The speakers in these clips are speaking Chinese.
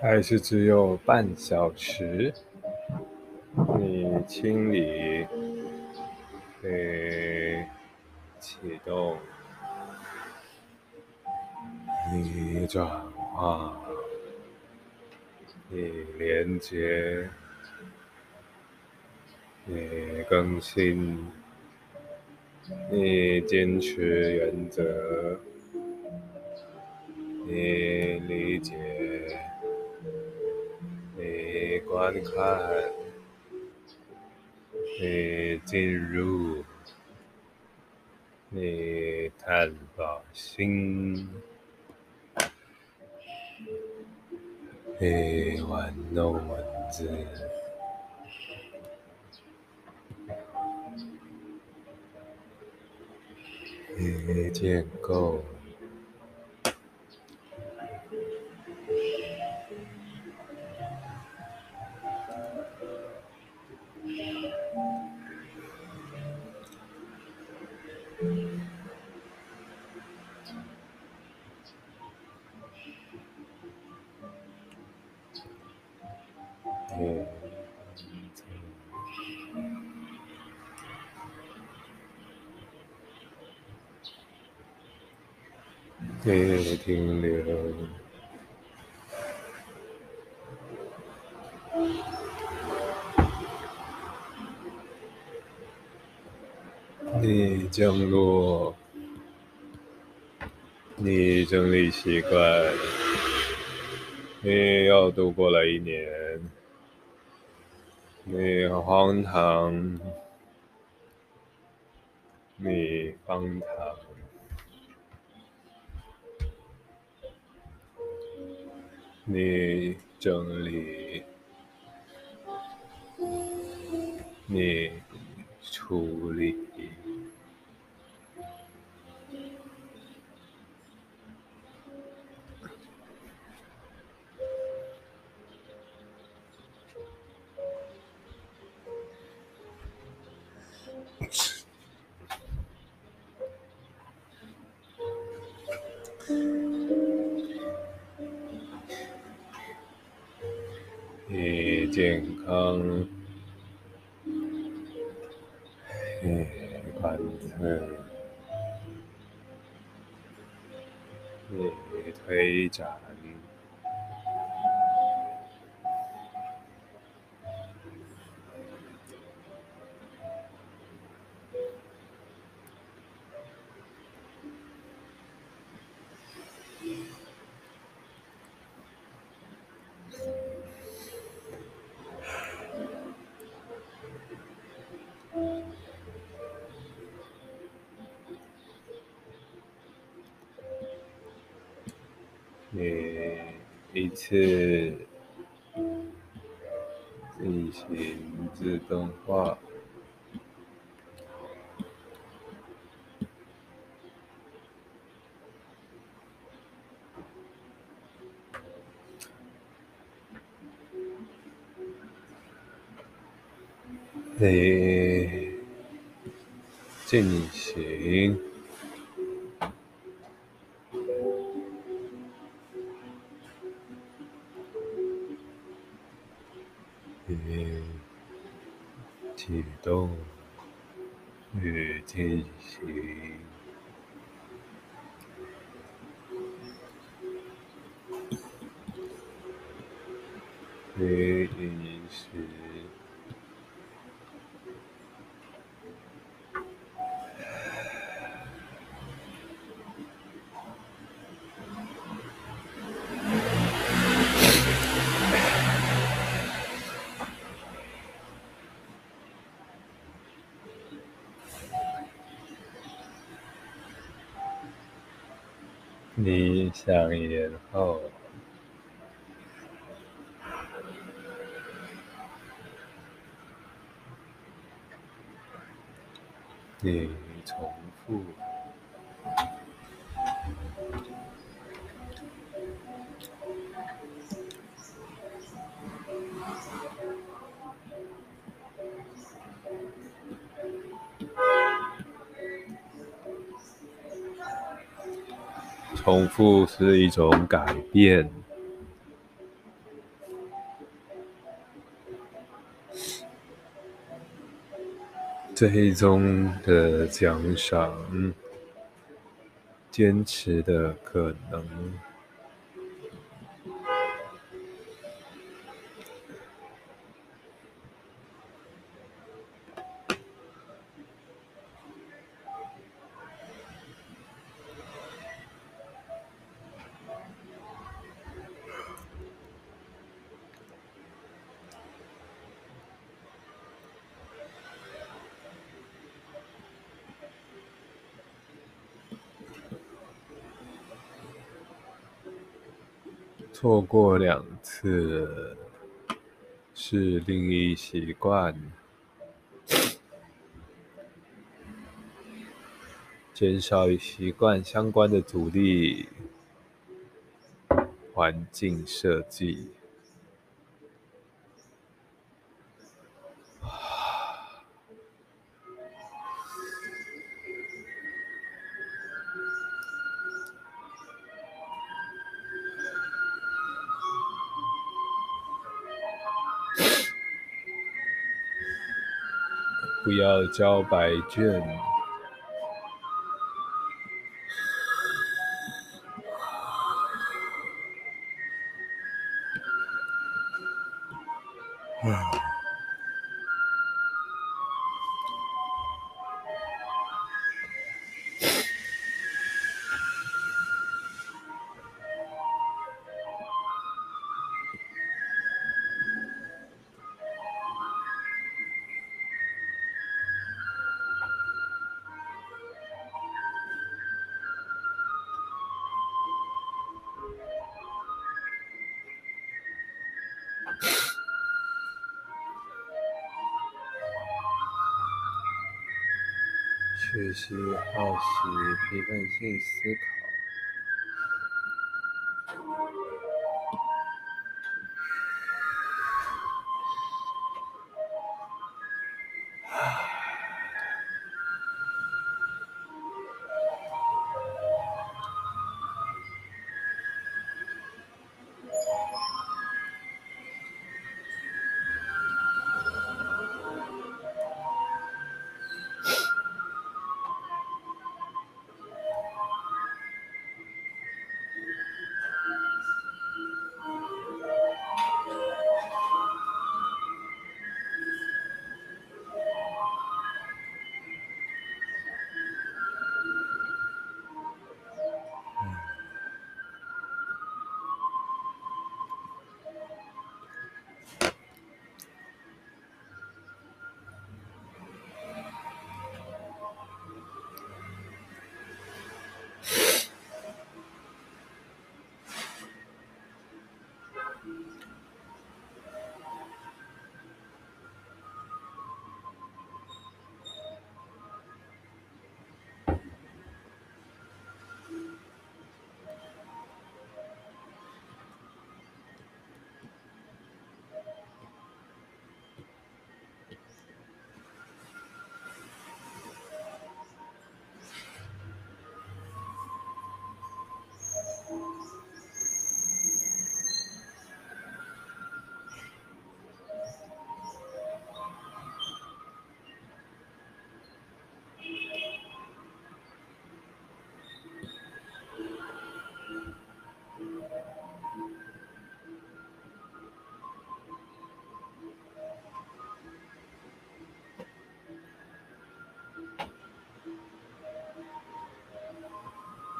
还是只有半小时？你清理，你，启动，你转化，你连接，你更新，你坚持原则，你理解。观看，你进入，你探访心，你玩弄文字，你建构。你降落，你整理习惯，你要度过了一年，你荒唐，你荒唐。你整理，你处理，你一次进行自动化，你想延后，重复是一种改变。最终的奖赏坚持的可能过两次是另一习惯，减少与习惯相关的阻力，环境设计。不要交白卷。好奇，批判性思考。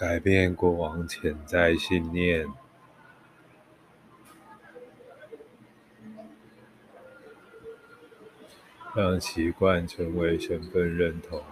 改变过往潜在信念，让习惯成为身份认同。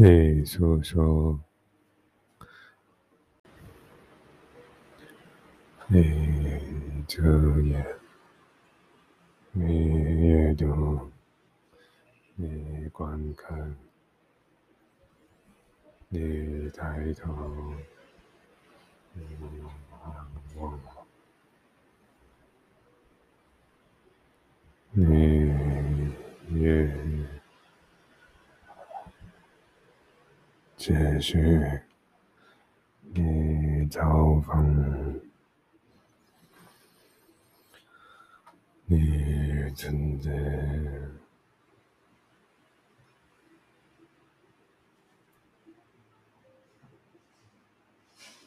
你说说，你遮眼，你阅读，你观看，你抬头，你仰望，你越继续，你造访，你存在，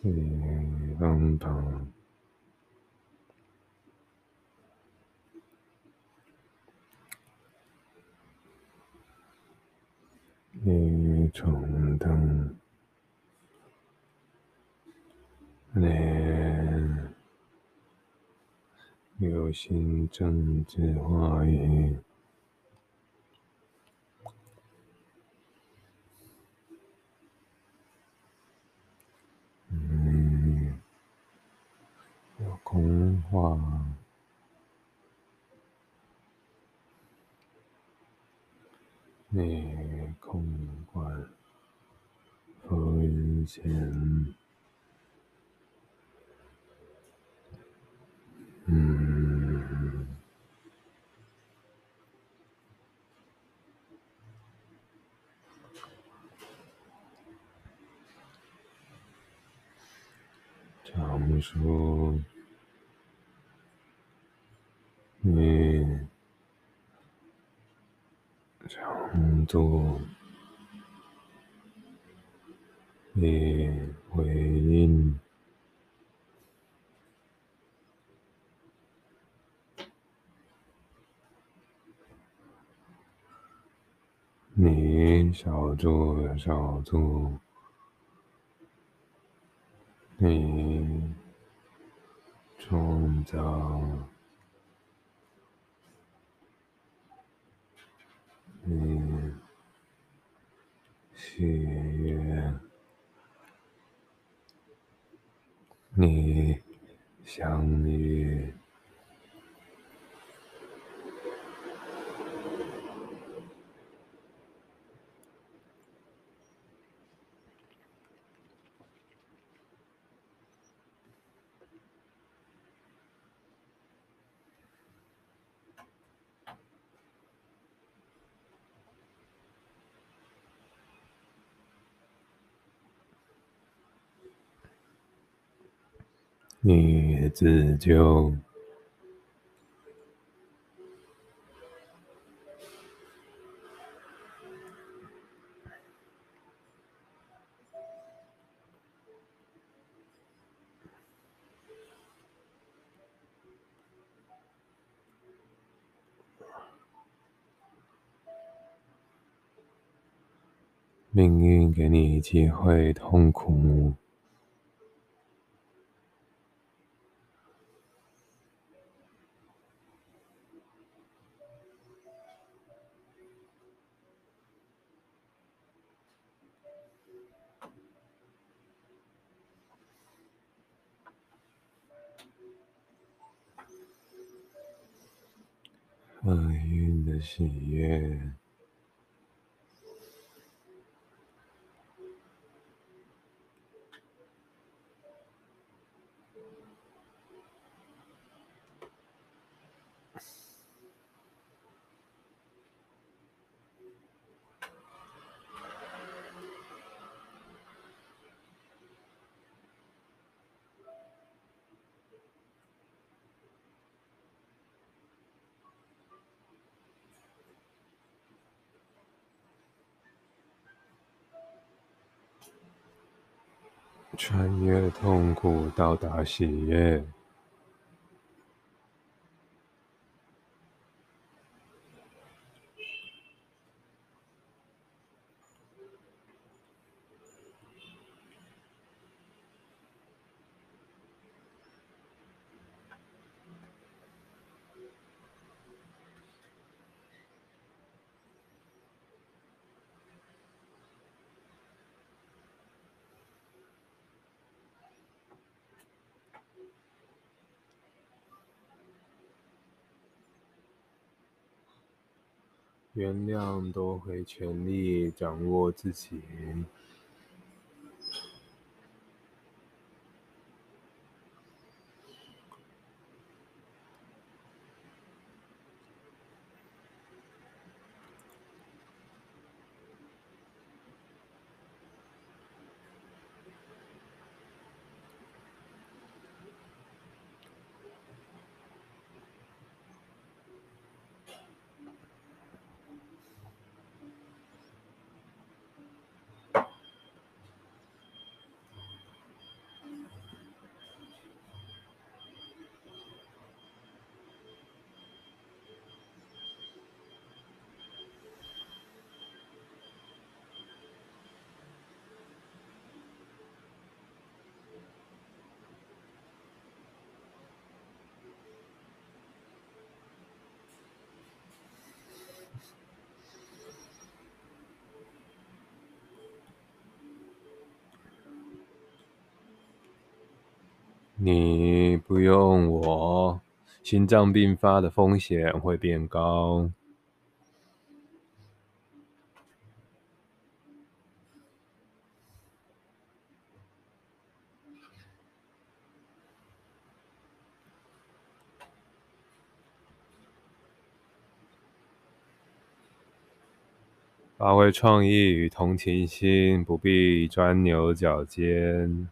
你帮帮，你充当，你流行政治话语，嗯，空话，你空管浮云间，嗯，常说你长度，你回应，你小猪小猪，你创造，你喜悦，你相遇。你自救，命运给你机会痛苦。喜悦， အရှိရဲ့ 原谅，都会全力掌握自己。你不用我，心脏病发的风险会变高。发挥创意与同情心，不必钻牛角尖。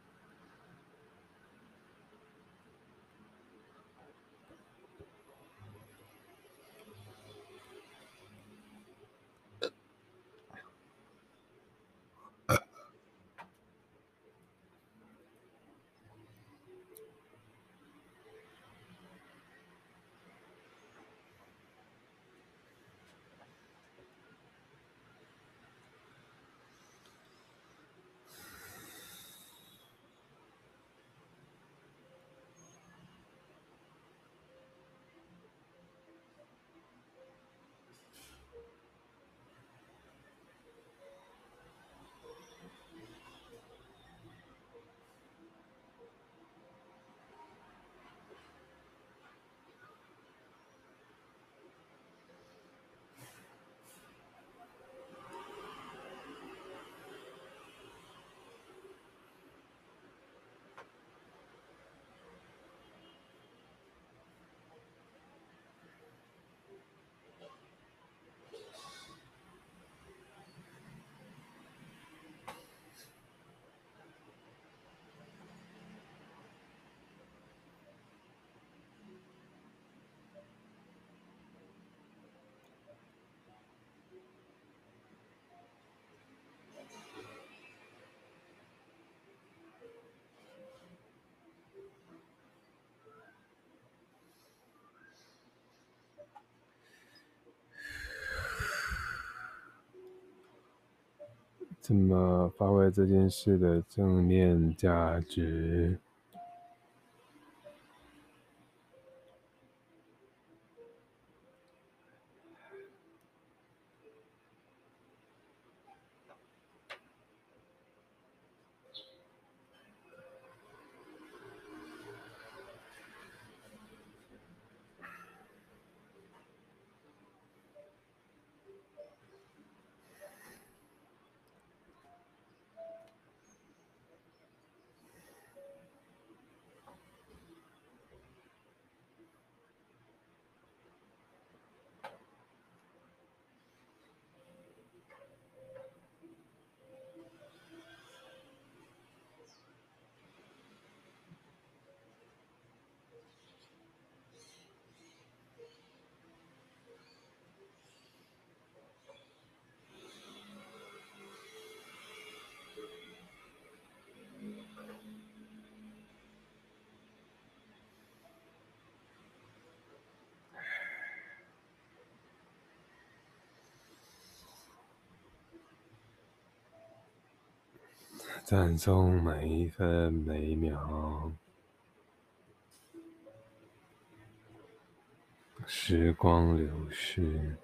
怎么发挥这件事的正面价值？赞颂每一分每一秒，时光流逝。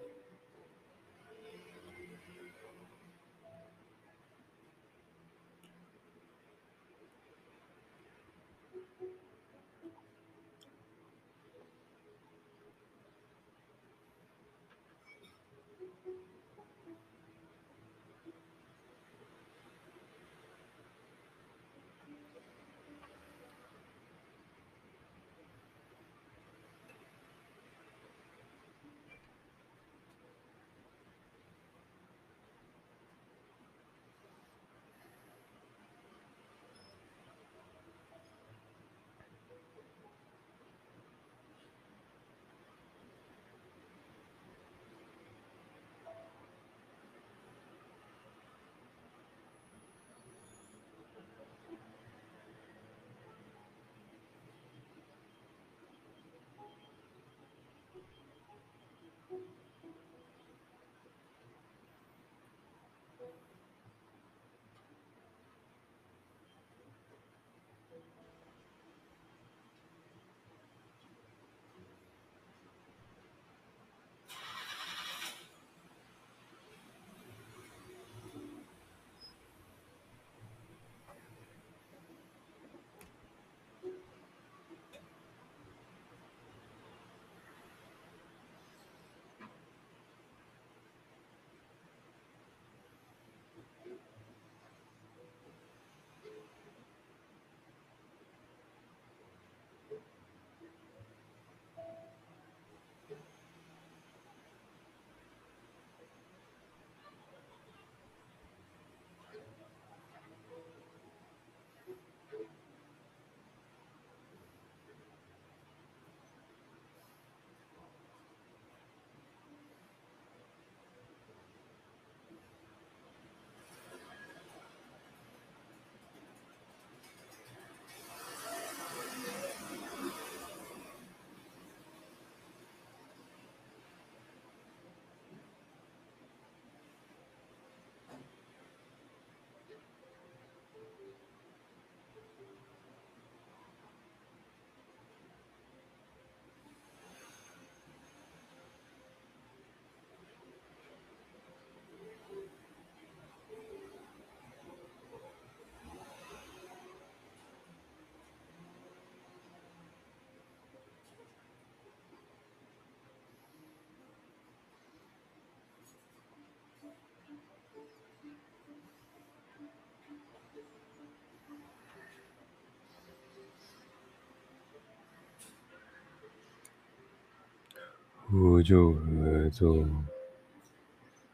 互助合作，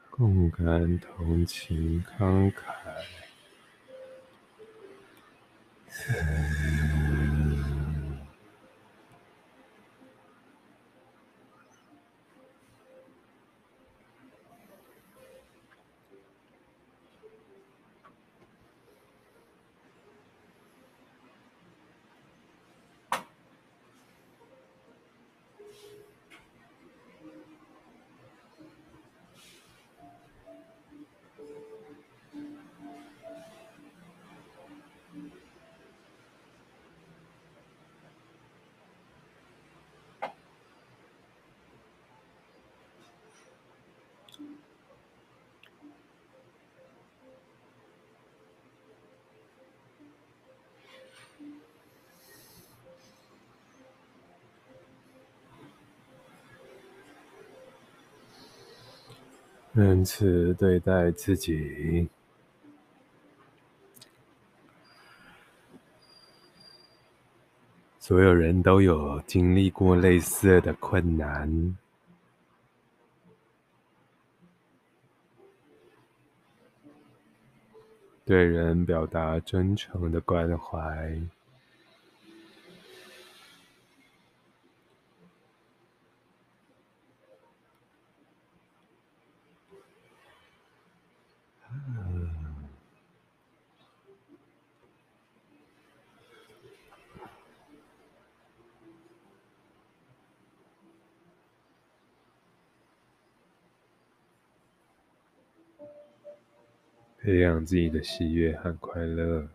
共感同情慷慨。仁慈对待自己，所有人都有经历过类似的困难。对人表达真诚的关怀。培养自己的喜悦和快乐，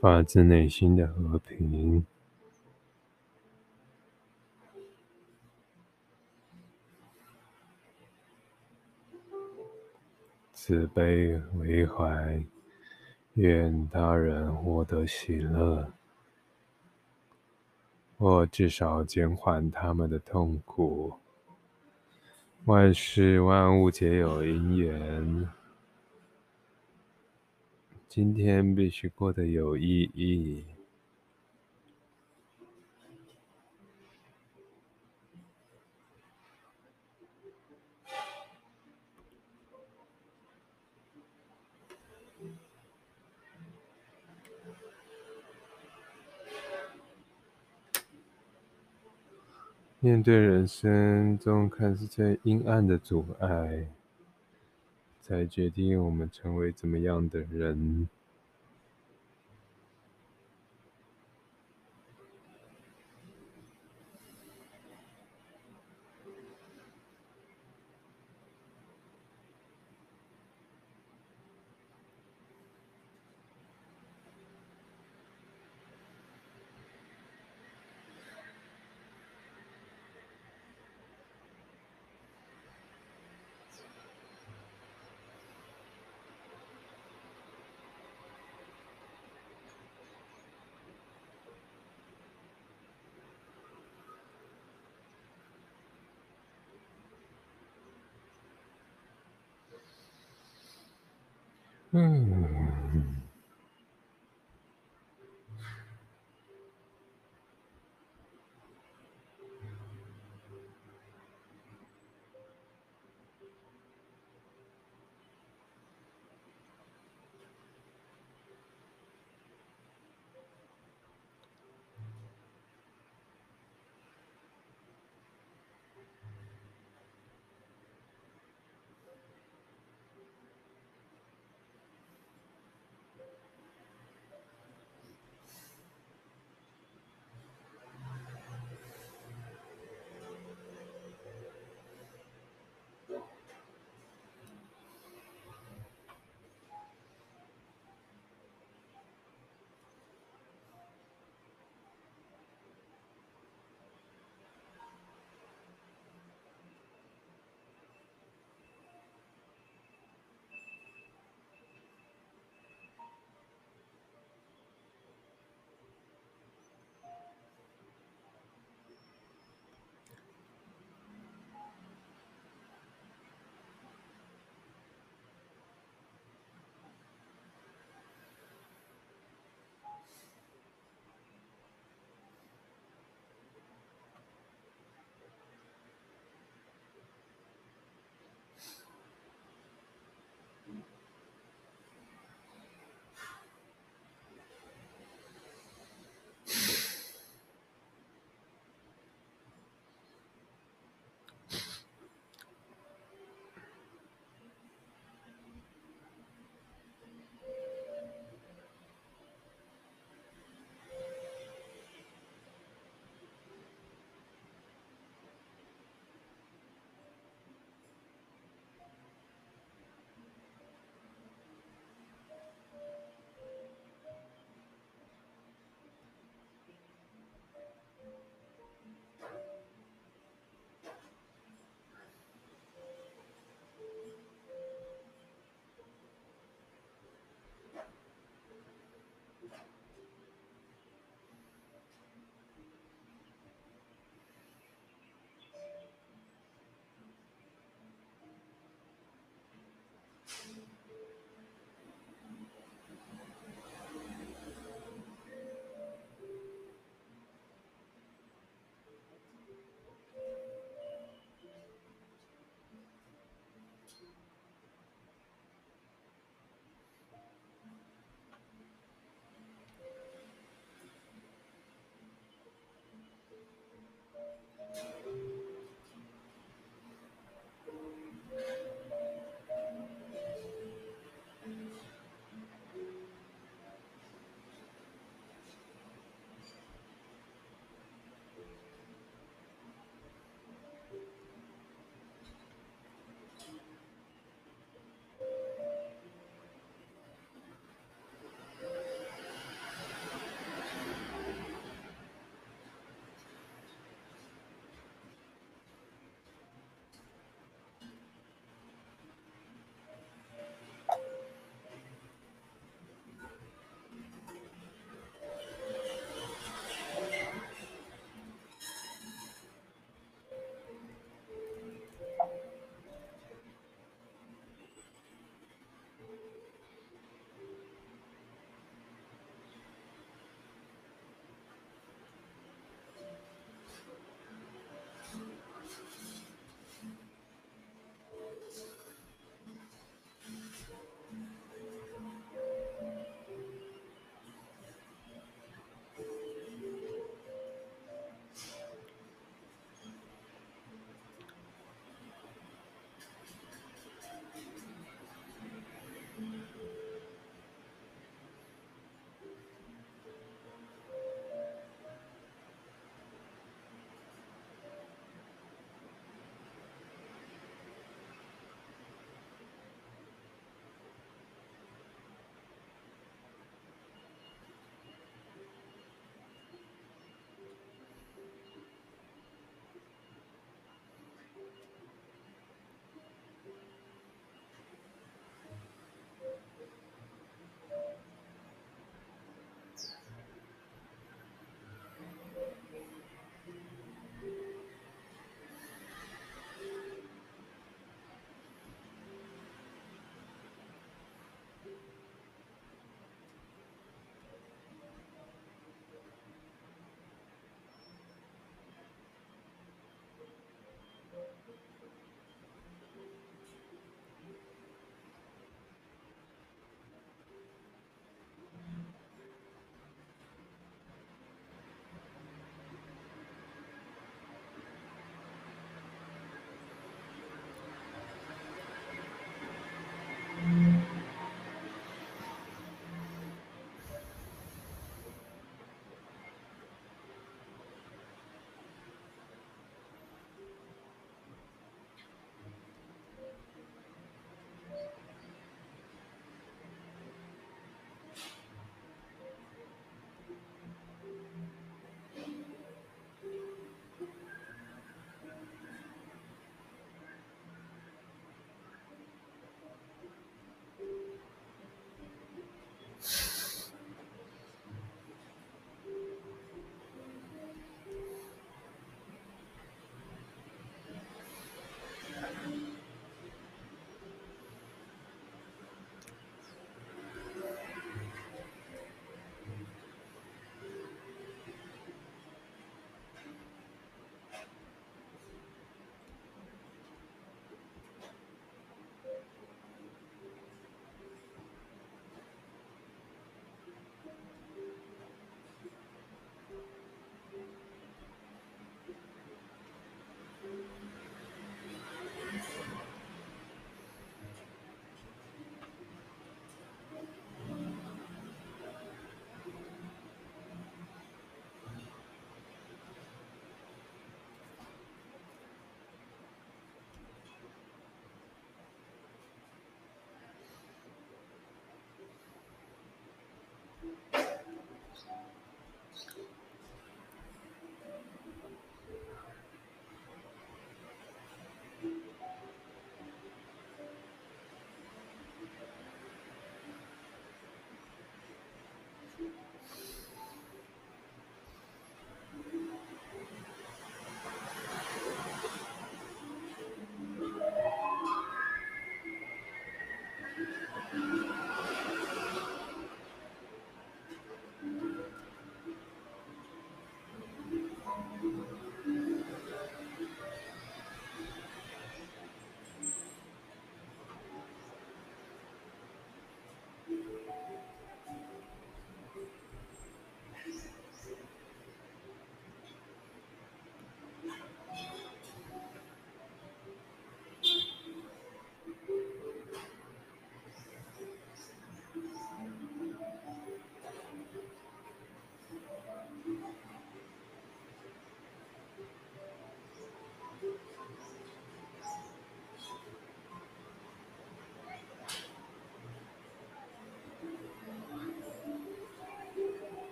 发自内心的和平，慈悲为怀。愿他人获得喜乐，或至少减缓他们的痛苦。万事万物皆有因缘，今天必须过得有意义。面对人生中看似最阴暗的阻碍，才决定我们成为怎么样的人。嗯。